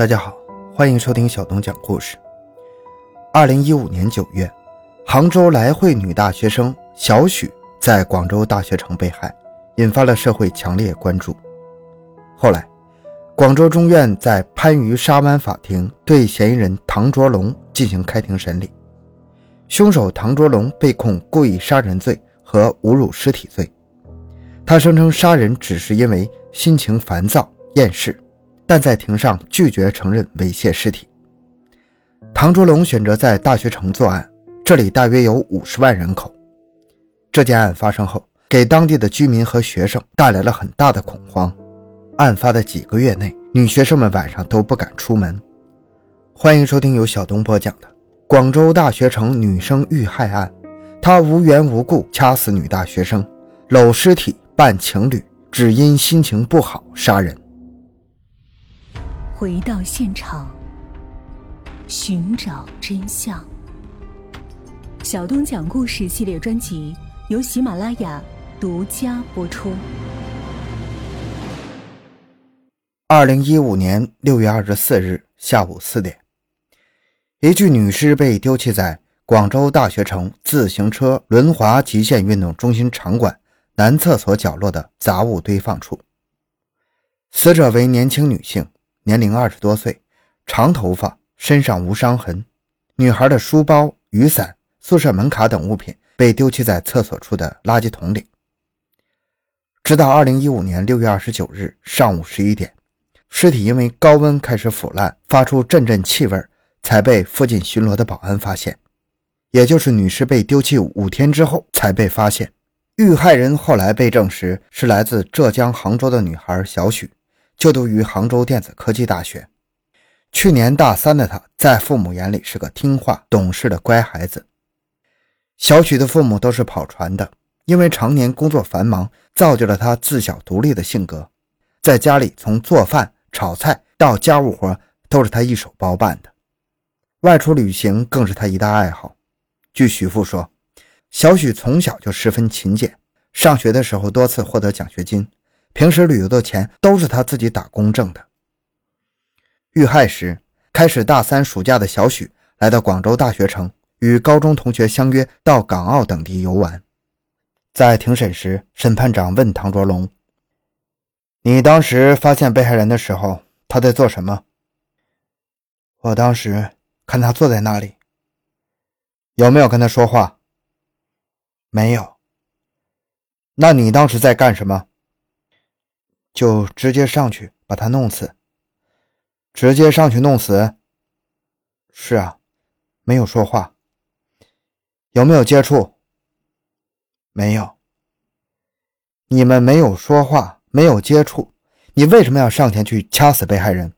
大家好，欢迎收听小东讲故事。二零一五年九月，杭州来惠女大学生小许在广州大学城被害，引发了社会强烈关注。后来，广州中院在番禺沙湾法庭对嫌疑人唐卓龙进行开庭审理，凶手唐卓龙被控故意杀人罪和侮辱尸体罪。他声称杀人只是因为心情烦躁、厌世。但在庭上拒绝承认猥亵尸体。唐卓龙选择在大学城作案，这里大约有五十万人口。这件案发生后，给当地的居民和学生带来了很大的恐慌。案发的几个月内，女学生们晚上都不敢出门。欢迎收听由小东播讲的《广州大学城女生遇害案》，他无缘无故掐死女大学生，搂尸体扮情侣，只因心情不好杀人。回到现场，寻找真相。小东讲故事系列专辑由喜马拉雅独家播出。二零一五年六月二十四日下午四点，一具女尸被丢弃在广州大学城自行车轮滑极限运动中心场馆男厕所角落的杂物堆放处。死者为年轻女性。年龄二十多岁，长头发，身上无伤痕。女孩的书包、雨伞、宿舍门卡等物品被丢弃在厕所处的垃圾桶里。直到二零一五年六月二十九日上午十一点，尸体因为高温开始腐烂，发出阵阵气味，才被附近巡逻的保安发现。也就是女尸被丢弃五天之后才被发现。遇害人后来被证实是来自浙江杭州的女孩小许。就读于杭州电子科技大学，去年大三的他，在父母眼里是个听话懂事的乖孩子。小许的父母都是跑船的，因为常年工作繁忙，造就了他自小独立的性格。在家里，从做饭、炒菜到家务活都是他一手包办的，外出旅行更是他一大爱好。据许父说，小许从小就十分勤俭，上学的时候多次获得奖学金。平时旅游的钱都是他自己打工挣的。遇害时，开始大三暑假的小许来到广州大学城，与高中同学相约到港澳等地游玩。在庭审时，审判长问唐卓龙：“你当时发现被害人的时候，他在做什么？”“我当时看他坐在那里。”“有没有跟他说话？”“没有。”“那你当时在干什么？”就直接上去把他弄死，直接上去弄死。是啊，没有说话。有没有接触？没有。你们没有说话，没有接触，你为什么要上前去掐死被害人？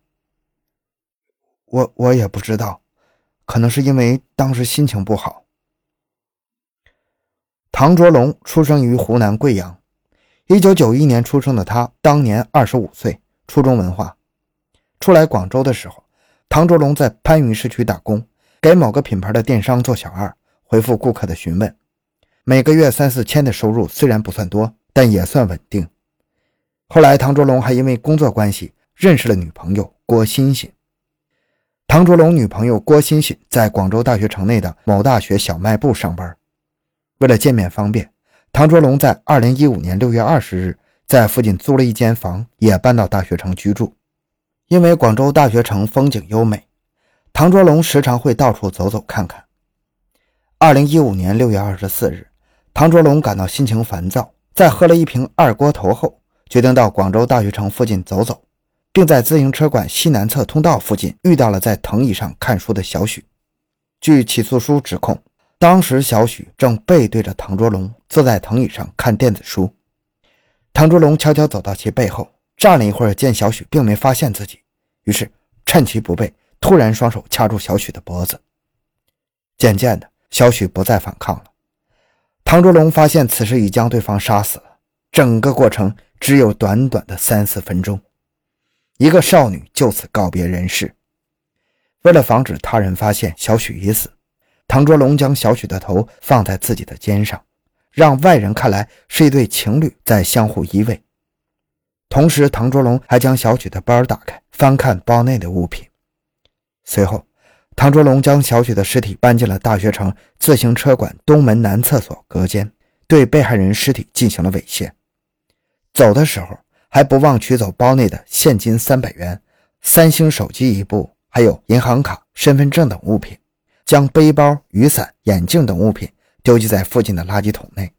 我我也不知道，可能是因为当时心情不好。唐卓龙出生于湖南贵阳。一九九一年出生的他，当年二十五岁，初中文化。出来广州的时候，唐卓龙在番禺市区打工，给某个品牌的电商做小二，回复顾客的询问。每个月三四千的收入虽然不算多，但也算稳定。后来，唐卓龙还因为工作关系认识了女朋友郭欣欣。唐卓龙女朋友郭欣欣在广州大学城内的某大学小卖部上班，为了见面方便。唐卓龙在二零一五年六月二十日在附近租了一间房，也搬到大学城居住。因为广州大学城风景优美，唐卓龙时常会到处走走看看。二零一五年六月二十四日，唐卓龙感到心情烦躁，在喝了一瓶二锅头后，决定到广州大学城附近走走，并在自行车馆西南侧通道附近遇到了在藤椅上看书的小许。据起诉书指控。当时，小许正背对着唐卓龙，坐在藤椅上看电子书。唐卓龙悄悄走到其背后，站了一会儿，见小许并没发现自己，于是趁其不备，突然双手掐住小许的脖子。渐渐的，小许不再反抗了。唐卓龙发现此时已将对方杀死了。整个过程只有短短的三四分钟，一个少女就此告别人世。为了防止他人发现小许已死。唐卓龙将小许的头放在自己的肩上，让外人看来是一对情侣在相互依偎。同时，唐卓龙还将小许的包打开，翻看包内的物品，随后，唐卓龙将小许的尸体搬进了大学城自行车馆东门男厕所隔间，对被害人尸体进行了猥亵。走的时候，还不忘取走包内的现金三百元、三星手机一部，还有银行卡、身份证等物品，将背包、雨伞、眼镜等物品丢弃在附近的垃圾桶内。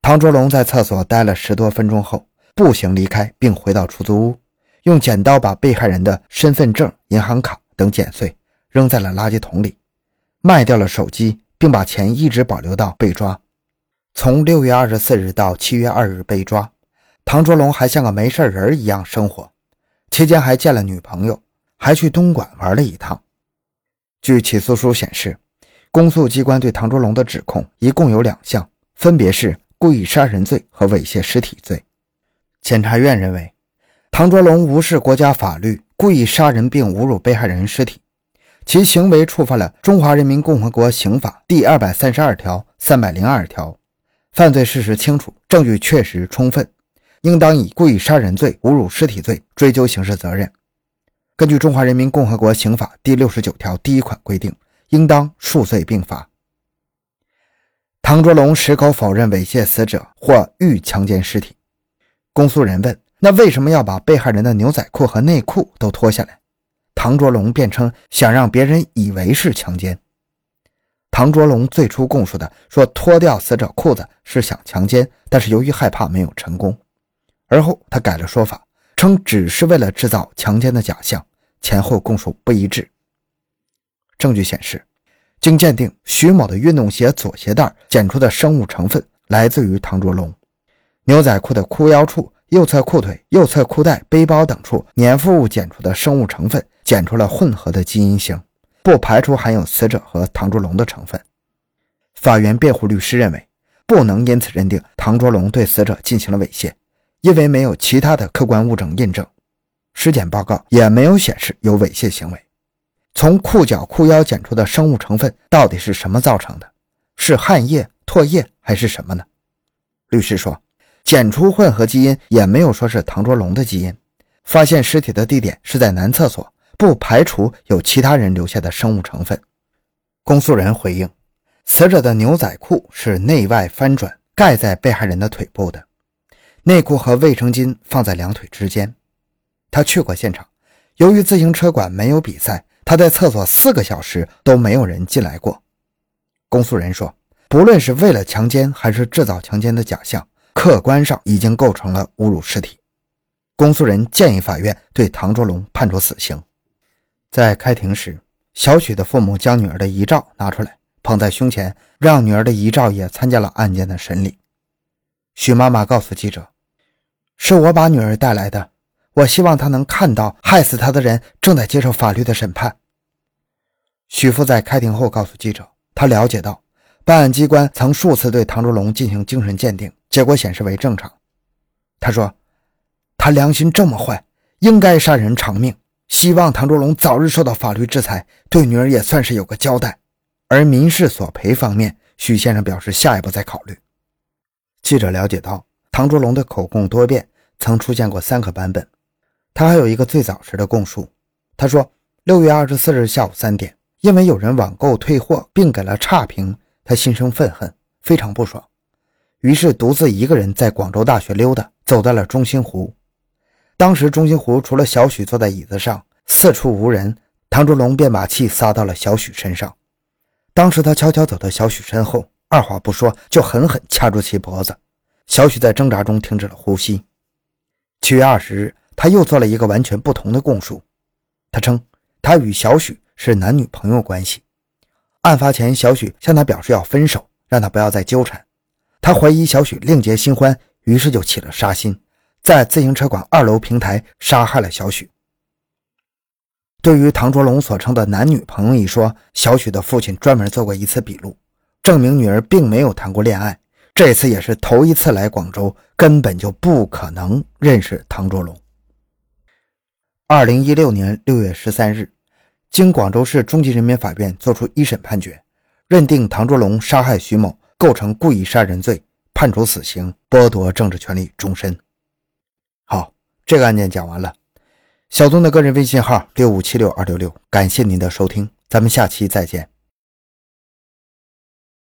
唐卓龙在厕所待了十多分钟后，步行离开，并回到出租屋。用剪刀把被害人的身份证、银行卡等剪碎，扔在了垃圾桶里，卖掉了手机，并把钱一直保留到被抓。从六月二十四日到七月二日被抓，唐卓龙还像个没事人一样生活，期间还见了女朋友，还去东莞玩了一趟。据起诉书显示，公诉机关对唐卓龙的指控一共有两项，分别是故意杀人罪和猥亵尸体罪。检察院认为。唐卓龙无视国家法律，故意杀人并侮辱被害人尸体，其行为触犯了《中华人民共和国刑法》第二百三十二条、三百零二条，犯罪事实清楚，证据确实充分，应当以故意杀人罪、侮辱尸体罪追究刑事责任。根据《中华人民共和国刑法》第六十九条第一款规定，应当数罪并罚。唐卓龙矢口否认猥亵死者或欲强奸尸体。公诉人问。那为什么要把被害人的牛仔裤和内裤都脱下来？唐卓龙辩称想让别人以为是强奸。唐卓龙最初供述的说脱掉死者裤子是想强奸，但是由于害怕没有成功。而后他改了说法，称只是为了制造强奸的假象，前后供述不一致。证据显示，经鉴定，徐某的运动鞋左鞋带检出的生物成分来自于唐卓龙，牛仔裤的裤腰处。右侧裤腿、右侧裤带、背包等处粘附物检出的生物成分检出了混合的基因型，不排除含有死者和唐卓龙的成分。法院辩护律师认为，不能因此认定唐卓龙对死者进行了猥亵，因为没有其他的客观物证印证，尸检报告也没有显示有猥亵行为。从裤脚、裤腰检出的生物成分到底是什么造成的？是汗液、唾液还是什么呢？律师说。检出混合基因也没有说是唐卓龙的基因，发现尸体的地点是在男厕所，不排除有其他人留下的生物成分。公诉人回应，死者的牛仔裤是内外翻转盖在被害人的腿部的，内裤和卫生巾放在两腿之间。他去过现场，由于自行车馆没有比赛，他在厕所四个小时都没有人进来过。公诉人说，不论是为了强奸还是制造强奸的假象。客观上已经构成了侮辱尸体，公诉人建议法院对唐卓龙判处死刑。在开庭时，小许的父母将女儿的遗照拿出来捧在胸前，让女儿的遗照也参加了案件的审理。许妈妈告诉记者：“是我把女儿带来的，我希望她能看到害死她的人正在接受法律的审判。”许父在开庭后告诉记者，他了解到办案机关曾数次对唐卓龙进行精神鉴定。结果显示为正常。他说：“他良心这么坏，应该杀人偿命。希望唐卓龙早日受到法律制裁，对女儿也算是有个交代。”而民事索赔方面，许先生表示下一步再考虑。记者了解到，唐卓龙的口供多变，曾出现过三个版本。他还有一个最早时的供述。他说：“六月二十四日下午三点，因为有人网购退货并给了差评，他心生愤恨，非常不爽。”于是独自一个人在广州大学溜达，走到了中心湖。当时中心湖除了小许坐在椅子上，四处无人。唐卓龙便把气撒到了小许身上。当时他悄悄走到小许身后，二话不说就狠狠掐住其脖子。小许在挣扎中停止了呼吸。七月二十日，他又做了一个完全不同的供述。他称他与小许是男女朋友关系。案发前，小许向他表示要分手，让他不要再纠缠。他怀疑小许另结新欢，于是就起了杀心，在自行车馆二楼平台杀害了小许。对于唐卓龙所称的男女朋友一说，小许的父亲专门做过一次笔录，证明女儿并没有谈过恋爱，这次也是头一次来广州，根本就不可能认识唐卓龙。二零一六年六月十三日，经广州市中级人民法院作出一审判决，认定唐卓龙杀害徐某。构成故意杀人罪，判处死刑，剥夺政治权利终身。好，这个案件讲完了。小东的个人微信号六五七六二六六，感谢您的收听，咱们下期再见。